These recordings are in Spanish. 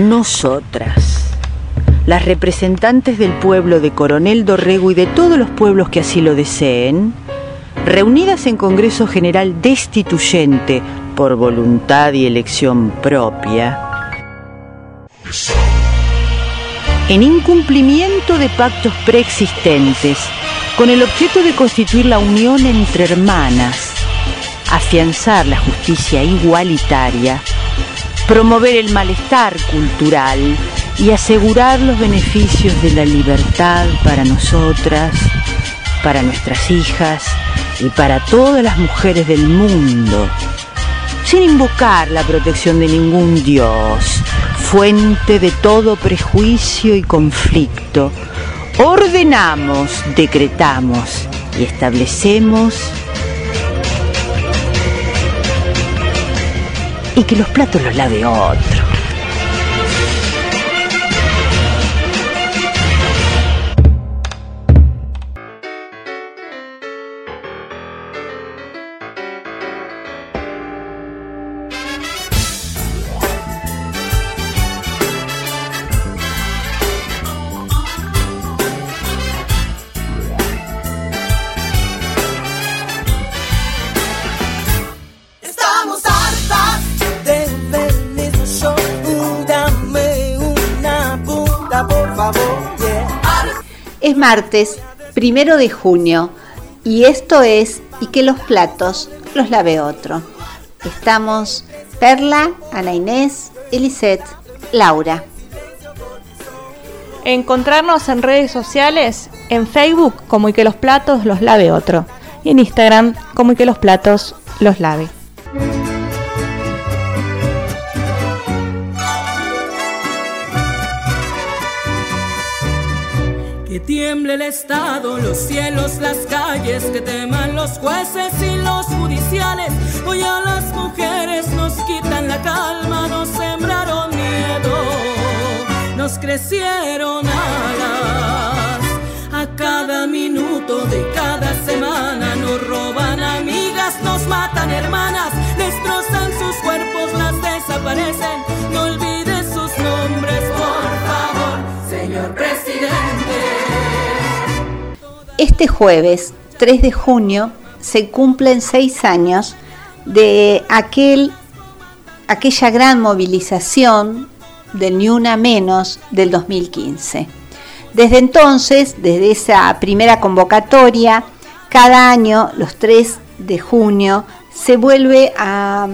Nosotras, las representantes del pueblo de Coronel Dorrego y de todos los pueblos que así lo deseen, reunidas en Congreso General Destituyente por voluntad y elección propia, en incumplimiento de pactos preexistentes, con el objeto de constituir la unión entre hermanas, afianzar la justicia igualitaria, promover el malestar cultural y asegurar los beneficios de la libertad para nosotras, para nuestras hijas y para todas las mujeres del mundo, sin invocar la protección de ningún dios, fuente de todo prejuicio y conflicto, ordenamos, decretamos y establecemos y que los platos los lave otro. Martes, primero de junio, y esto es Y que los platos los lave otro. Estamos Perla, Ana Inés, Elisette, Laura. Encontrarnos en redes sociales, en Facebook como y que los platos los lave otro, y en Instagram como y que los platos los lave. Tiemble el Estado, los cielos, las calles, que teman los jueces y los judiciales. Hoy a las mujeres nos quitan la calma, nos sembraron miedo, nos crecieron alas. A cada minuto de cada semana nos roban amigas, nos matan hermanas, destrozan sus cuerpos, las desaparecen. No olvides Este jueves 3 de junio se cumplen seis años de aquel, aquella gran movilización del Ni Una Menos del 2015. Desde entonces, desde esa primera convocatoria, cada año, los 3 de junio, se vuelve a,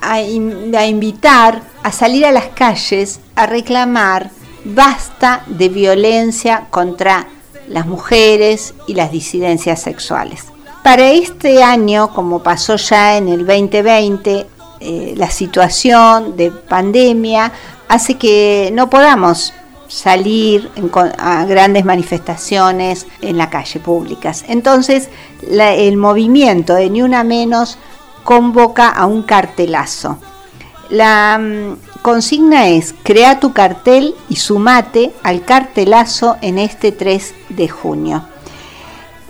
a, invitar a salir a las calles a reclamar basta de violencia contra las mujeres y las disidencias sexuales. Para este año, como pasó ya en el 2020, eh, la situación de pandemia hace que no podamos salir a grandes manifestaciones en la calle públicas. Entonces, el movimiento de Ni Una Menos convoca a un cartelazo. La mm, consigna es, crea tu cartel y sumate al cartelazo en este 3 de junio.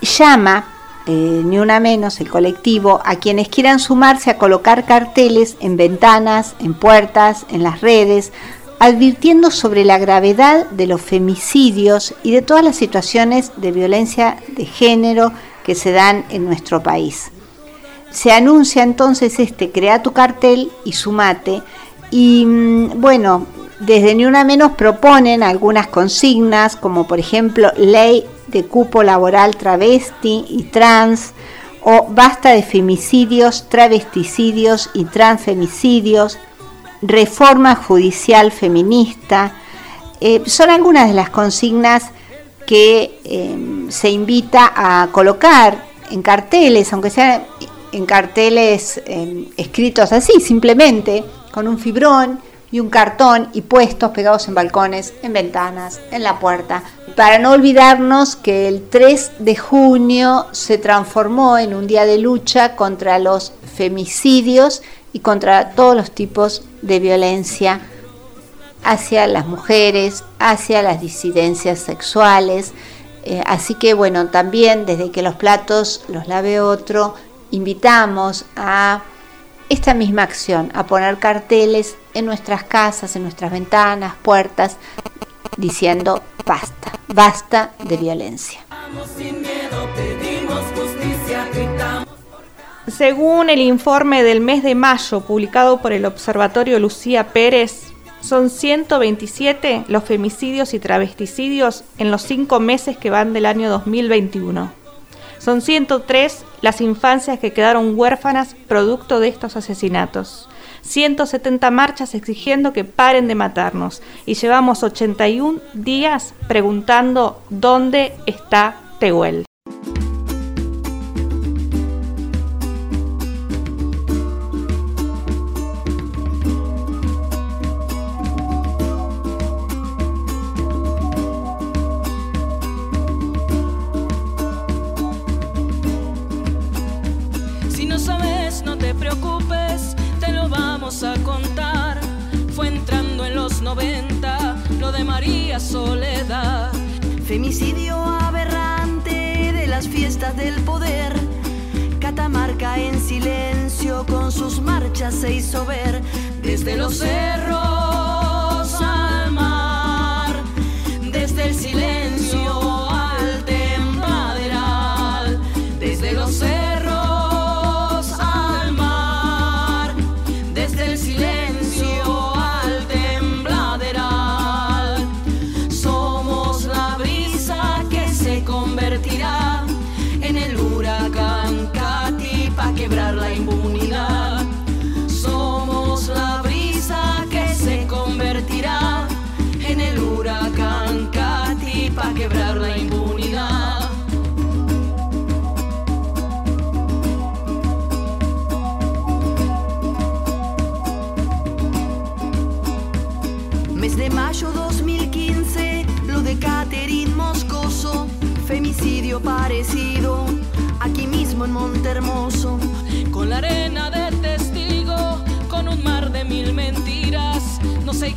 Llama, eh, ni una menos, el colectivo, a quienes quieran sumarse a colocar carteles en ventanas, en puertas, en las redes, advirtiendo sobre la gravedad de los femicidios y de todas las situaciones de violencia de género que se dan en nuestro país. Se anuncia entonces este Crea tu cartel y sumate y mm, bueno, desde Ni Una Menos proponen algunas consignas, como por ejemplo ley de cupo laboral travesti y trans, o basta de femicidios, travesticidios y transfemicidios, reforma judicial feminista. Eh, son algunas de las consignas que em, se invita a colocar en carteles, aunque sean en carteles escritos así, simplemente, con un fibrón y un cartón y puestos pegados en balcones, en ventanas, en la puerta. Para no olvidarnos que el 3 de junio se transformó en un día de lucha contra los femicidios y contra todos los tipos de violencia hacia las mujeres, hacia las disidencias sexuales. Eh, así que bueno, también desde que los platos los lave otro, invitamos a esta misma acción, a poner carteles en nuestras casas, en nuestras ventanas, puertas, diciendo basta, basta de violencia. Según el informe del mes de mayo publicado por el Observatorio Lucía Pérez, son 127 los femicidios y travesticidios en los cinco meses que van del año 2021. Son 103 las infancias que quedaron huérfanas producto de estos asesinatos. 170 marchas exigiendo que paren de matarnos y llevamos 81 días preguntando dónde está Tehuel. Soledad. Femicidio aberrante de las fiestas del poder. Catamarca en silencio con sus marchas se hizo ver desde los cerros al mar, desde el silencio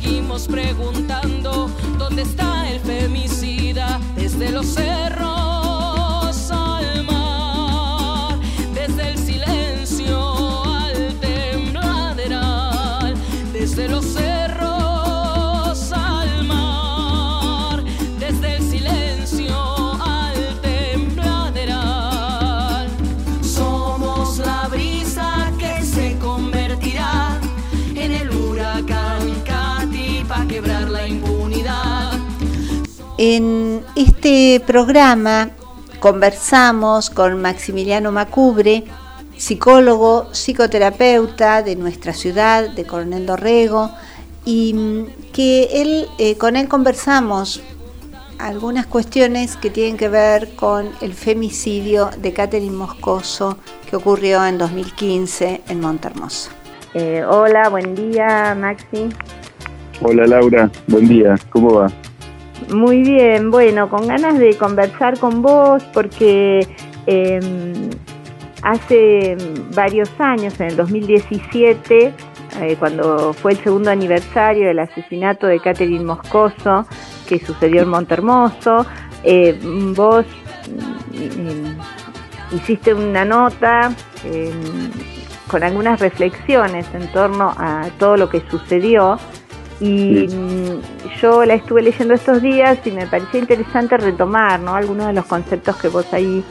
seguimos preguntando dónde está el femicida desde los cerros al mar, desde el silencio al tembladeral, desde los cerros. En este programa conversamos con Maximiliano Macubre, psicólogo, psicoterapeuta de nuestra ciudad, de Coronel Dorrego, y mm, que él, eh, con él conversamos algunas cuestiones que tienen que ver con el femicidio de Catherine Moscoso que ocurrió en 2015 en Montermoso. Eh, hola, buen día Maxi. Hola Laura, buen día, ¿cómo va? Muy bien, bueno, con ganas de conversar con vos porque em, hace varios años, en el 2017, eh, cuando fue el segundo aniversario del asesinato de Catherine Moscoso, que sucedió en Montermoso, eh, vos mm, hiciste una nota em, con algunas reflexiones en torno a todo lo que sucedió y yo la estuve leyendo estos días y me parecía interesante retomar ¿no? algunos de los conceptos que vos ahí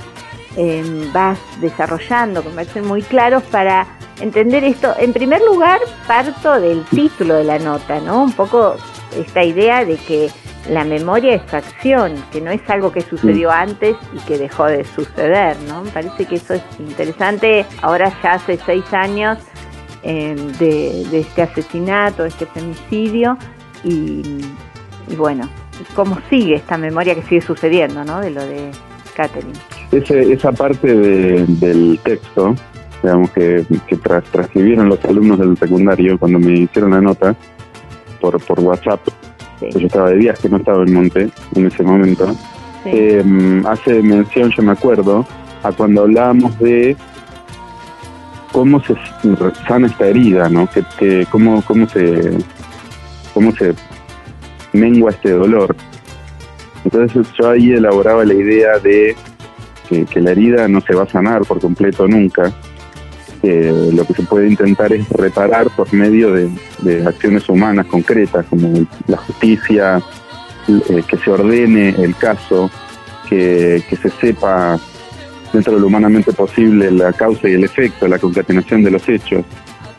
em, vas desarrollando, que me parecen muy claros para entender esto. En primer lugar, parto del título de la nota, ¿no? Un poco esta idea de que la memoria es acción, que no es algo que sucedió antes y que dejó de suceder, ¿no? Me parece que eso es interesante. Ahora ya hace seis años de, este asesinato, de este femicidio y, bueno, cómo sigue esta memoria que sigue sucediendo, ¿no? De lo de Catherine. esa parte del texto, digamos que, que transcribieron los alumnos del secundario cuando me hicieron la nota por, por WhatsApp, pues yo estaba de viaje, no estaba en Monte en ese momento, em, hace mención, yo me acuerdo, a cuando hablábamos de cómo se sana esta herida, ¿no? Que, cómo, cómo, se, cómo se mengua este dolor. Entonces yo ahí elaboraba la idea de que, la herida no se va a sanar por completo nunca lo que se puede intentar es reparar por medio de, acciones humanas concretas, como la justicia, eh, que se ordene el caso, que, se sepa dentro de lo humanamente posible la causa y el efecto, la concatenación de los hechos,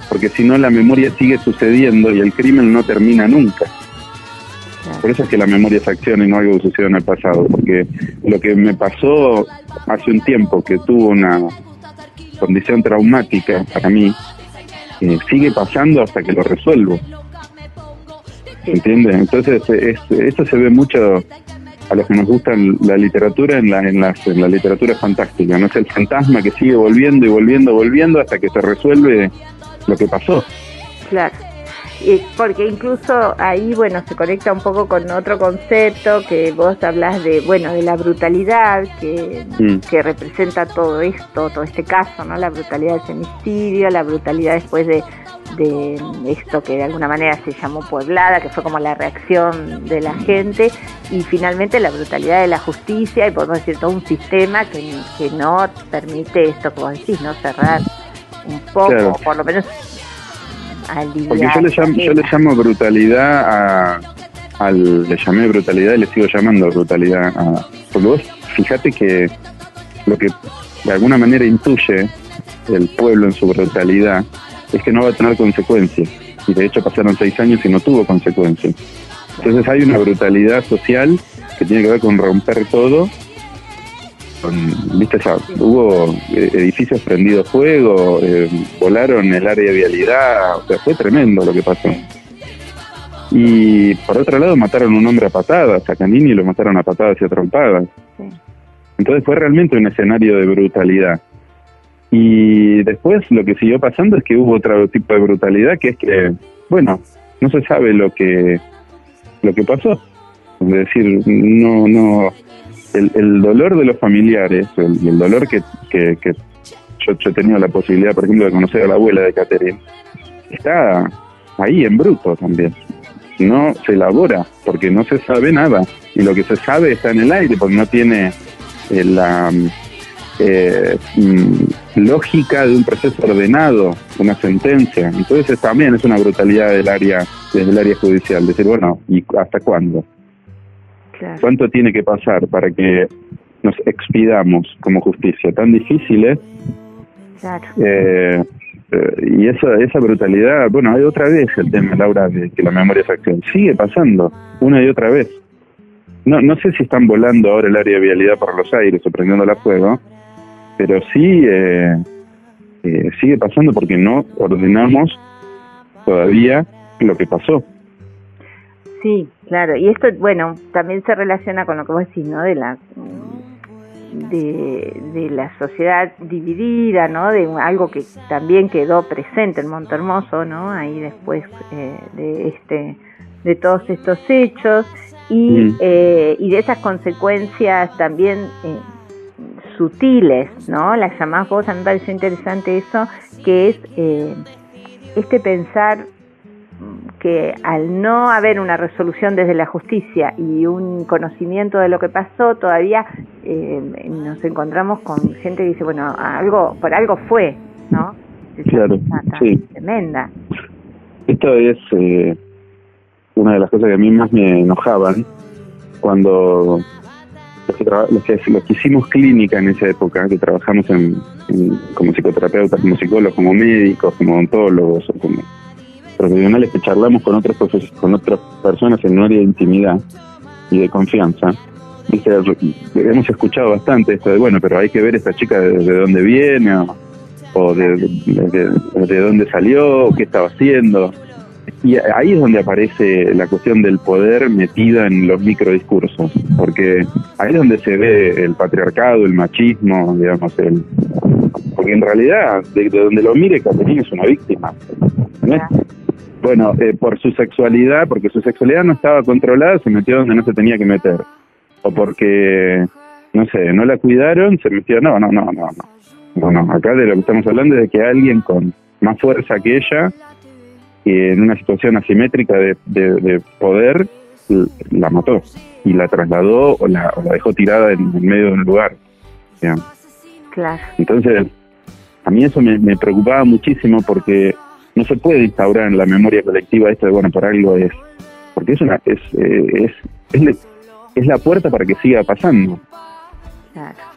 porque si no la memoria sigue sucediendo y el crimen no termina nunca. Por eso es que la memoria es acción y no algo que sucedió en el pasado, porque lo que me pasó hace un tiempo que tuvo una condición traumática para mí, eh, sigue pasando hasta que lo resuelvo. ¿Entiendes? Entonces, esto se ve mucho a los que nos gusta la literatura en la, en, la, en la literatura fantástica, ¿no? Es el fantasma que sigue volviendo y volviendo, volviendo hasta que se resuelve lo que pasó. Claro porque incluso ahí, bueno, se conecta un poco con otro concepto que vos hablas de, bueno, de la brutalidad que, mm. que representa todo esto, todo este caso, ¿no? La brutalidad del femicidio, la brutalidad después de, de esto que de alguna manera se llamó pueblada, que fue como la reacción de la gente, y finalmente la brutalidad de la justicia, y podemos decir todo un sistema que, que no permite esto, como decís, ¿no? Cerrar un poco, por lo menos porque yo le llamo, yo le llamo brutalidad a, al, le llamé brutalidad y le sigo llamando brutalidad a, porque vos fíjate que lo que de alguna manera intuye el pueblo en su brutalidad es que no va a tener consecuencias y de hecho pasaron seis años y no tuvo consecuencias entonces hay una brutalidad social que tiene que ver con romper todo viste ya, hubo eh, edificios prendidos fuego, eh, volaron el área de vialidad, o sea, fue tremendo lo que pasó. Y por otro lado mataron a un hombre a patadas, a Canini lo mataron a patadas y a trompadas. Entonces fue realmente un escenario de brutalidad. Y después lo que siguió pasando es que hubo otro tipo de brutalidad, que es que, bueno, no se sabe lo que lo que pasó. Es decir, no, no, el, dolor de los familiares, el, dolor que, que, yo, he tenido la posibilidad, por ejemplo, de conocer a la abuela de Catherine, está ahí en bruto también. No se elabora porque no se sabe nada y lo que se sabe está en el aire porque no tiene eh, la eh, mm, lógica de un proceso ordenado, una sentencia. Entonces también es una brutalidad del área desde el área judicial, decir, bueno, ¿y hasta cuándo? ¿Cuánto tiene que pasar para que nos expidamos como justicia? Tan difícil es. Eh, eh, y esa, esa brutalidad, bueno, hay otra vez el tema, Laura, de que la memoria es acción. Sigue pasando, una y otra vez. No, no sé si están volando ahora el área de vialidad por los aires o prendiendo la fuego, pero sí eh, sigue pasando porque no ordenamos todavía lo que pasó. Sí, claro. Y esto, bueno, también se relaciona con lo que vos decís, ¿no? De la de, la sociedad dividida, ¿no? De algo que también quedó presente en Montermoso, ¿no? Ahí después eh, de este de todos estos hechos y, mm. eh, y de esas consecuencias también eh, sutiles, ¿no? Las llamás vos, a mí me pareció interesante eso, que es este pensar que al no haber una resolución desde la justicia y un conocimiento de lo que pasó, todavía eh, nos encontramos con gente que dice, bueno, algo por algo fue, ¿no? claro, sí. Tremenda. Esto es eh, una de las cosas que a mí más me enojaban cuando los que, los que, hicimos clínica en esa época, que trabajamos en, como psicoterapeutas, como psicólogos, como médicos, como odontólogos, o como profesionales que charlamos con otras con otras personas en un área de intimidad y de confianza, hemos escuchado bastante esto de, bueno, pero hay que ver esta chica de, dónde viene o, de, de, dónde salió, o qué estaba haciendo. Y ahí es donde aparece la cuestión del poder metida en los microdiscursos, porque ahí es donde se ve el patriarcado, el machismo, digamos, el, porque en realidad, de, donde lo mire, Caterina es una víctima. Bueno, eh, por su sexualidad, porque su sexualidad no estaba controlada, se metió donde no se tenía que meter. O porque, no sé, no la cuidaron, se metió. No, no, no, no, no. Bueno, acá de lo que estamos hablando es de que alguien con más fuerza que ella, y en una situación asimétrica de, de, poder, la mató y la trasladó o la, dejó tirada en, medio de un lugar. Claro. Entonces, a mí eso me, me preocupaba muchísimo porque no se puede instaurar en la memoria colectiva esto de, bueno, por algo es, porque es una, es, eh, es, es, es la puerta para que siga pasando. Claro.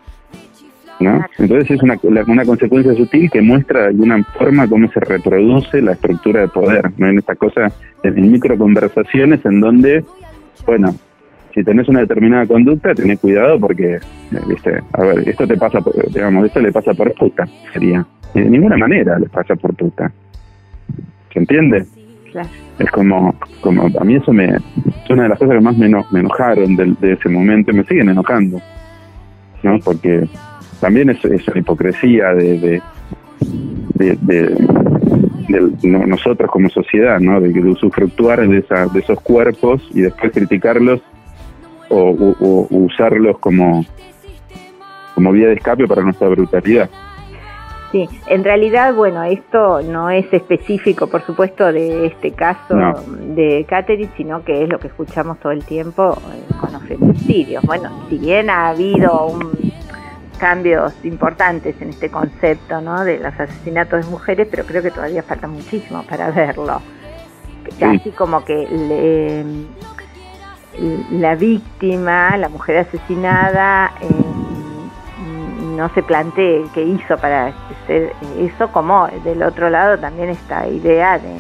¿No? Entonces es una, una consecuencia sutil que muestra de alguna forma cómo se reproduce la estructura de poder, ¿no? En esta cosa, en, microconversaciones en donde, bueno, si tenés una determinada conducta, tenés cuidado porque, eh, viste, a ver, esto te pasa, por, digamos, esto le pasa por puta, sería. Y de ninguna manera le pasa por puta. ¿Se entiende? Claro. Es como, como a mí eso me, es una de las cosas que más me, eno- me enojaron del- de, ese momento y me siguen enojando, ¿no? Porque también es, es una hipocresía de, de, de, de- de no- nosotros como sociedad, ¿no? De, usufructuar de, esa, de esos cuerpos y después criticarlos o, o- o usarlos como, como vía de escape para nuestra brutalidad. Sí, en realidad, bueno, esto no es específico, por supuesto, de este caso No. de Catherine, sino que es lo que escuchamos todo el tiempo eh, con los feminicidios. Bueno, si bien ha habido un- cambios importantes en este concepto, ¿no? De los asesinatos de mujeres, pero creo que todavía falta muchísimo para verlo. Casi como que le- la víctima, la mujer asesinada, eh, no se plantee qué hizo para hacer eso, como del otro lado también esta idea de,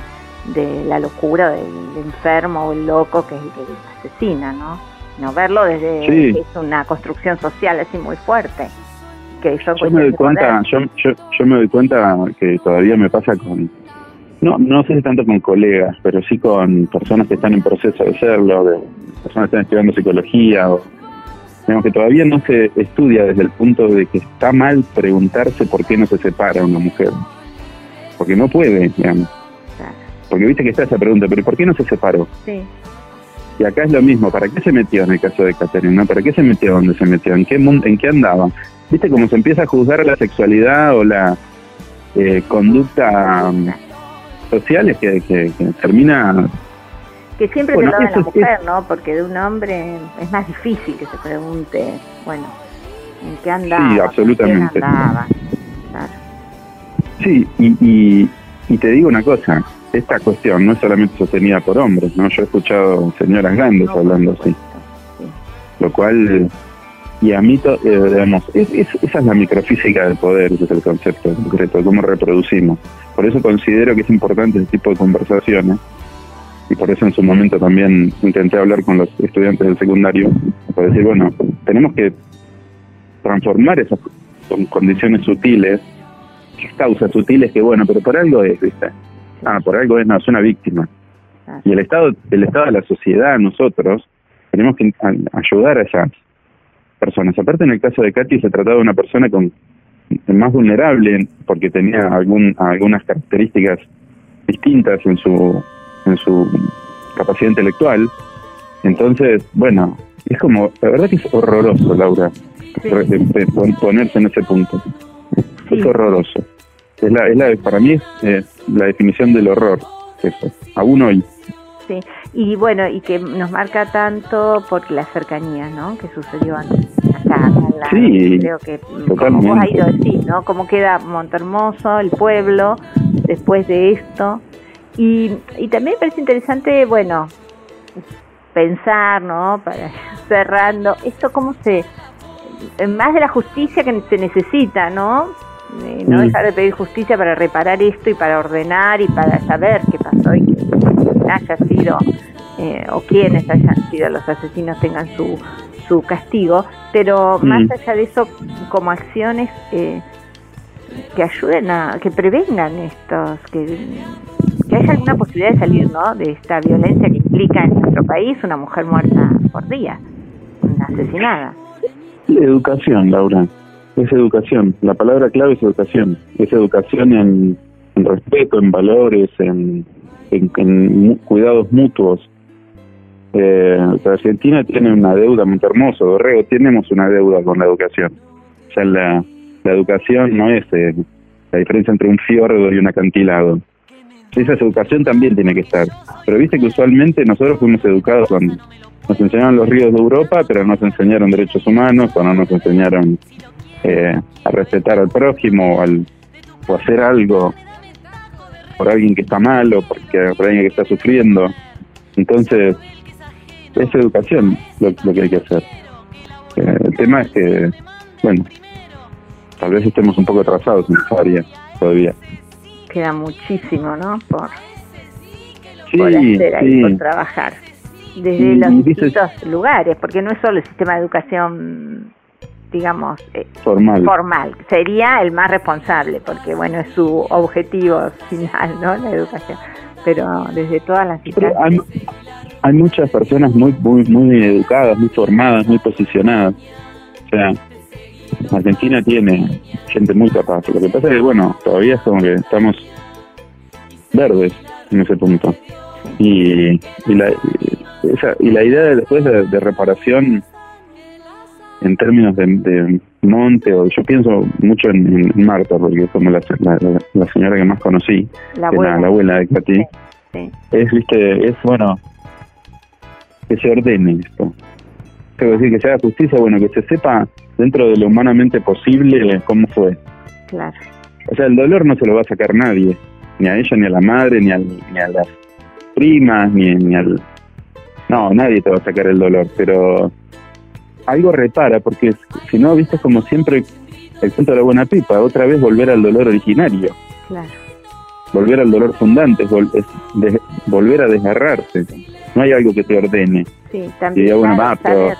de la locura del enfermo o el loco que es el que asesina, ¿no? No verlo desde Sí. es una construcción social así muy fuerte. Que yo, Yo me doy cuenta, yo, yo, yo me doy cuenta que todavía me pasa con, no, no sé si tanto con colegas, pero sí con personas que están en proceso de serlo, de personas que están estudiando psicología, o, digamos que todavía no se estudia desde el punto de que está mal preguntarse por qué no se separa una mujer, porque no puede, digamos, porque viste que está esa pregunta, pero ¿por qué no se separó? Sí. Y acá es lo mismo, ¿para qué se metió en el caso de Caterina? ¿Para qué se metió donde se metió? ¿En qué, mundo, en qué andaba? ¿Viste cómo se empieza a juzgar la sexualidad o la eh, conducta um, sociales que, que, que termina... Que siempre Bueno, se lo da la es- mujer, ¿no? Porque de un hombre es más difícil que se pregunte, bueno, ¿en qué andaba? Sí, ¿Con absolutamente. quién andaba? Claro. Sí, y, y, y te digo una cosa, esta cuestión no es solamente sostenida por hombres, ¿no? Yo he escuchado señoras grandes hablando así, lo cual... Y a mí, to- eh, digamos, es- es- esa es la microfísica del poder, ese es el concepto en concreto, de cómo reproducimos. Por eso considero que es importante ese tipo de conversaciones y por eso en su momento también intenté hablar con los estudiantes del secundario para decir, bueno, tenemos que transformar esas con- condiciones sutiles, causas sutiles que bueno, pero por algo es, ¿viste? Ah, por algo es, no, es una víctima. Y el Estado, el Estado de la sociedad, nosotros, tenemos que ayudar a esas personas. Aparte en el caso de Katy se trataba de una persona con más vulnerable porque tenía algún, algunas características distintas en su en su capacidad intelectual. Entonces, bueno, es como, la verdad que es horroroso, Laura, ponerse en ese punto. Es horroroso. Es la, es la, para mí es eh, la definición del horror, eso, aún hoy. Sí, y bueno, y que nos marca tanto por la cercanía, ¿no? Que sucedió antes. Acá, la- Sí, creo que como totalmente. vos ahí lo decís, ¿no? Cómo queda Montermoso, el pueblo, después de esto. Y, y también me parece interesante, bueno, pensar, ¿no? Para cerrando, esto cómo se, más de la justicia que se necesita, ¿no? Eh, no Mm. dejar de pedir justicia para reparar esto y para ordenar y para saber qué pasó y que haya sido eh, o quienes hayan sido los asesinos tengan su, su castigo, pero Mm. más allá de eso, como acciones eh, que ayuden a, que prevengan estos, que, que haya alguna posibilidad de salir ¿no? de esta violencia que implica en nuestro país una mujer muerta por día, una asesinada. Educación, Laura. Es educación. La palabra clave es educación. Es educación en, en respeto, en valores, en, en- en cuidados mutuos. Eh, Argentina tiene una deuda muy hermosa, Dorrego, tenemos una deuda con la educación. O sea, la, la educación no es eh, la diferencia entre un fiordo y un acantilado. Esa educación también tiene que estar. Pero viste que usualmente nosotros fuimos educados con... Nos enseñaron los ríos de Europa, pero no nos enseñaron derechos humanos o no nos enseñaron eh, a respetar al prójimo al, o hacer algo por alguien que está mal o porque, por alguien que está sufriendo. Entonces, es educación lo, que hay que hacer. Eh, el tema es que, bueno, tal vez estemos un poco atrasados en esa área todavía. Queda muchísimo, ¿no? Por, hacer ahí, por trabajar. Desde los distintos lugares, porque no es solo el sistema de educación digamos, eh, formal. formal. Sería el más responsable, porque bueno, es su objetivo final, ¿no? La educación. Pero desde todas las hay, hay, muchas personas muy, muy, muy educadas, muy formadas, muy posicionadas. O sea, Argentina tiene gente muy capaz. Lo que pasa es que, bueno, todavía es como que estamos verdes en ese punto. Y, y, la, esa, y la idea de, después de reparación en términos de, monte, o yo pienso mucho en, Marta, porque es como la, la, señora que más conocí, la abuela, de Katy, es, viste, es bueno, que se ordene esto. Quiero decir, que se haga justicia, bueno, que se sepa dentro de lo humanamente posible cómo fue. Claro. O sea, el dolor no se lo va a sacar nadie, ni a ella, ni a la madre, ni, ni a las primas, ni, ni al... No, nadie te va a sacar el dolor, pero algo repara, porque si no, viste como siempre el cuento de la buena pipa, otra vez volver al dolor originario. Claro. Volver al dolor fundante, es, volver a desgarrarse. No hay algo que te ordene. Sí, también. saber,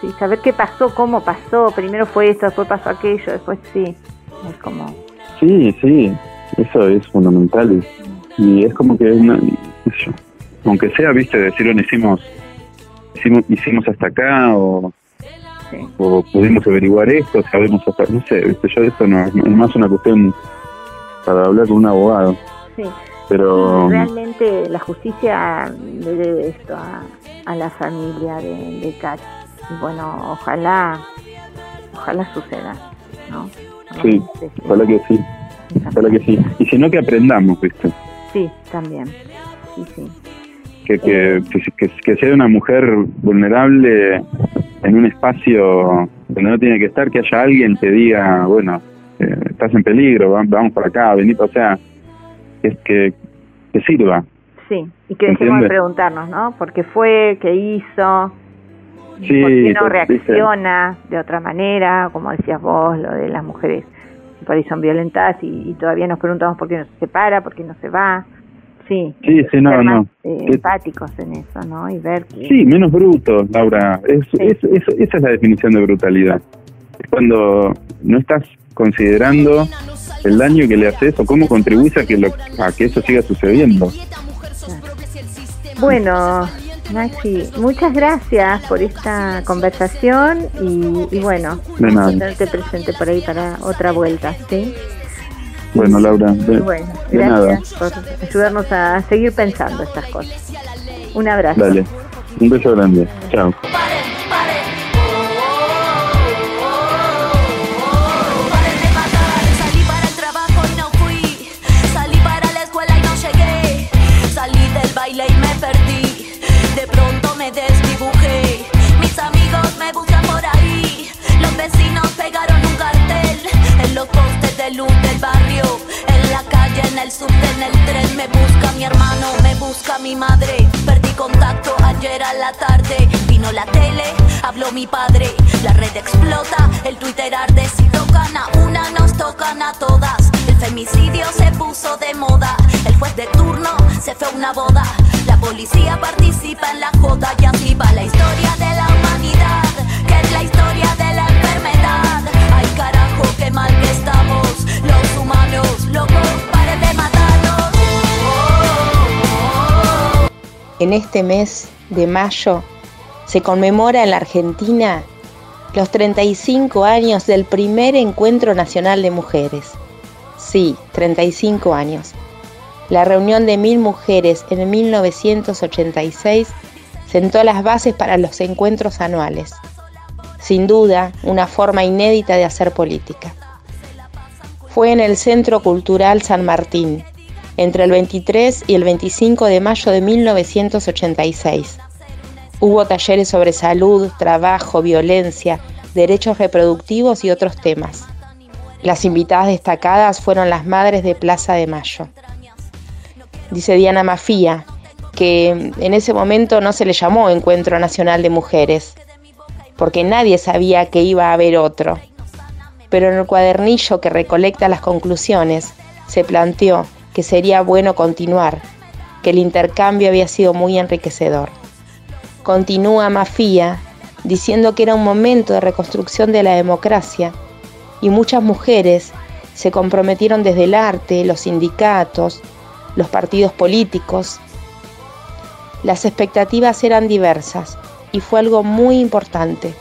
sí, saber qué pasó, cómo pasó. Primero fue esto, después pasó aquello, después sí. Es como. Sí, sí, eso es fundamental. Y, es como que, una, aunque sea, viste, decir, hicimos, hicimos, hicimos hasta acá o o pudimos averiguar esto, sabemos hasta, no sé, yo esto no, es más una cuestión para hablar con un abogado. Sí. Pero realmente la justicia le debe esto a, a la familia de, de Y bueno, ojalá, ojalá suceda, ¿no? Sí, ojalá que sí. Ojalá que sí. Y si no, que aprendamos, ¿viste? Sí, también. Sí, sí. Que, que, que, que sea una mujer vulnerable en un espacio donde no tiene que estar, que haya alguien que diga, bueno, eh, estás en peligro, vamos para acá, venid, o sea, es que, que sirva. Sí, y que dejemos de preguntarnos, ¿no? ¿Por qué fue? ¿Qué hizo? Sí, ¿Por qué no reacciona de otra manera? Como decías vos, lo de las mujeres por ahí son violentadas y, y todavía nos preguntamos por qué no se separa, por qué no se va. Sí, sí, sí no, no. Eh, empáticos en eso, ¿no? Y ver Sí, menos brutos, Laura. Es, es, esa es la definición de brutalidad. Es cuando no estás considerando el daño que le haces o cómo contribuye a que, lo, a que eso siga sucediendo. Bueno, Maxi, muchas gracias por esta conversación y, y bueno, de nada. te presente por ahí para otra vuelta, ¿sí? Bueno, Laura, bueno, gracias por ayudarnos a seguir pensando estas cosas. Un abrazo. Dale, un beso grande. Chao. Mi padre. La red explota, el Twitter arde. Si tocan a una, nos tocan a todas. El femicidio se puso de moda. El juez de turno se fue a una boda. La policía participa en la joda y así la historia de la humanidad. Que es la historia de la enfermedad. Ay carajo, qué mal que estamos los humanos, locos, paren de matarnos. En este mes de mayo se conmemora en la Argentina los 35 años del primer encuentro nacional de mujeres. Sí, 35 años. La reunión de mil mujeres en 1986 sentó las bases para los encuentros anuales. Sin duda, una forma inédita de hacer política fue en el Centro Cultural San Martín, entre el 23 y el 25 de mayo de 1986. Hubo talleres sobre salud, trabajo, violencia, derechos reproductivos y otros temas. Las invitadas destacadas fueron las madres de Plaza de Mayo. Dice Diana Mafía que en ese momento no se le llamó Encuentro Nacional de Mujeres, porque nadie sabía que iba a haber otro. Pero en el cuadernillo que recolecta las conclusiones se planteó que sería bueno continuar, que el intercambio había sido muy enriquecedor. Continúa Mafía diciendo que era un momento de reconstrucción de la democracia y muchas mujeres se comprometieron desde el arte, los sindicatos, los partidos políticos. Las expectativas eran diversas y fue algo muy importante.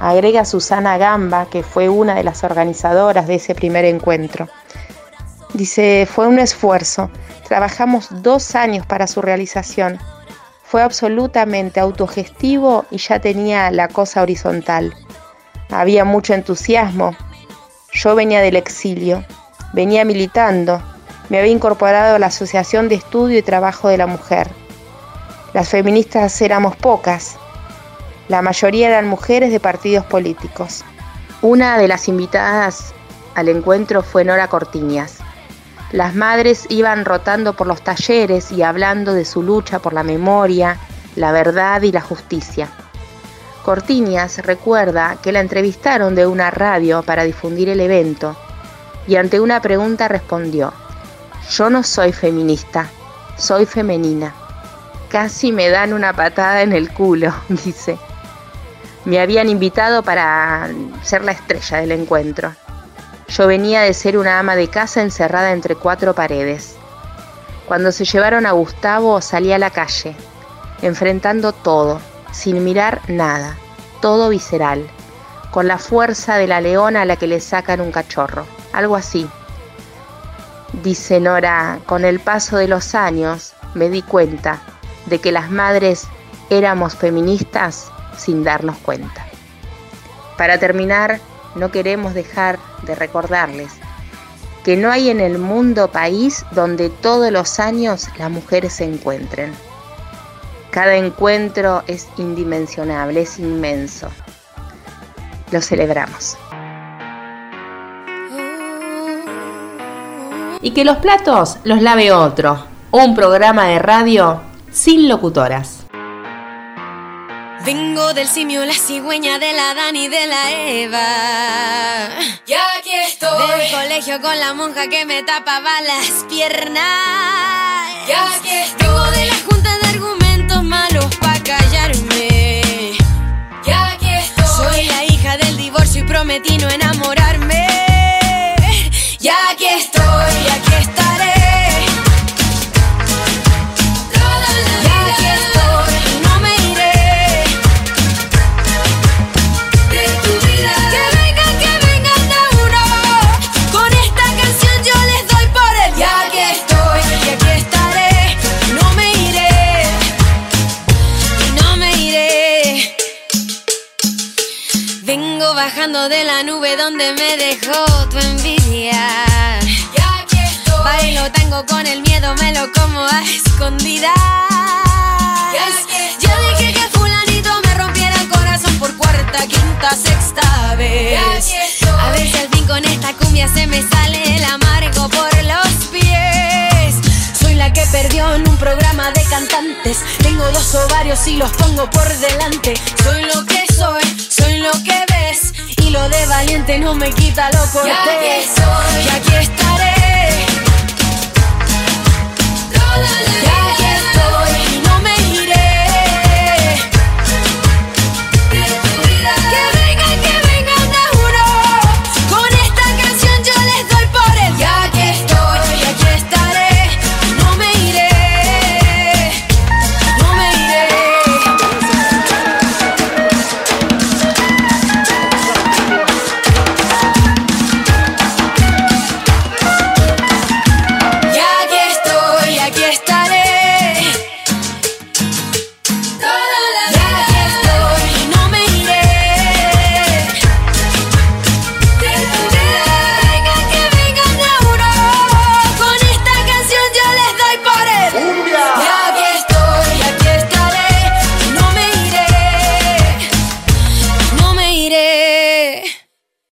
Agrega Susana Gamba, que fue una de las organizadoras de ese primer encuentro. Dice, fue un esfuerzo. Trabajamos dos años para su realización. Fue absolutamente autogestivo y ya tenía la cosa horizontal. Había mucho entusiasmo. Yo venía del exilio, venía militando, me había incorporado a la Asociación de Estudio y Trabajo de la Mujer. Las feministas éramos pocas, la mayoría eran mujeres de partidos políticos. Una de las invitadas al encuentro fue Nora Cortiñas. Las madres iban rotando por los talleres y hablando de su lucha por la memoria, la verdad y la justicia. Cortiñas recuerda que la entrevistaron de una radio para difundir el evento y ante una pregunta respondió, yo no soy feminista, soy femenina. Casi me dan una patada en el culo, dice. Me habían invitado para ser la estrella del encuentro. Yo venía de ser una ama de casa encerrada entre cuatro paredes. Cuando se llevaron a Gustavo salí a la calle, enfrentando todo, sin mirar nada, todo visceral, con la fuerza de la leona a la que le sacan un cachorro, algo así. Dice Nora, con el paso de los años me di cuenta de que las madres éramos feministas sin darnos cuenta. Para terminar, no queremos dejar de recordarles que no hay en el mundo país donde todos los años las mujeres se encuentren. Cada encuentro es indimensionable, es inmenso. Lo celebramos. Y que los platos los lave otro. Un programa de radio sin locutoras. Vengo del simio, la cigüeña de la Dani de la Eva. Ya aquí estoy. Del colegio con la monja que me tapaba las piernas. Ya aquí estoy. Vengo de la junta de argumentos malos para callarme. Ya aquí estoy. Soy la hija del divorcio y prometí no enamorarme. Yo dije que fulanito me rompiera el corazón por cuarta, quinta, sexta vez. A ver si al fin con esta cumbia se me sale el amargo por los pies. Soy la que perdió en un programa de cantantes. Tengo dos ovarios y los pongo por delante. Soy lo que soy, soy lo que ves lo de valiente no me quita lo cortés. Aquí soy, y aquí estaré.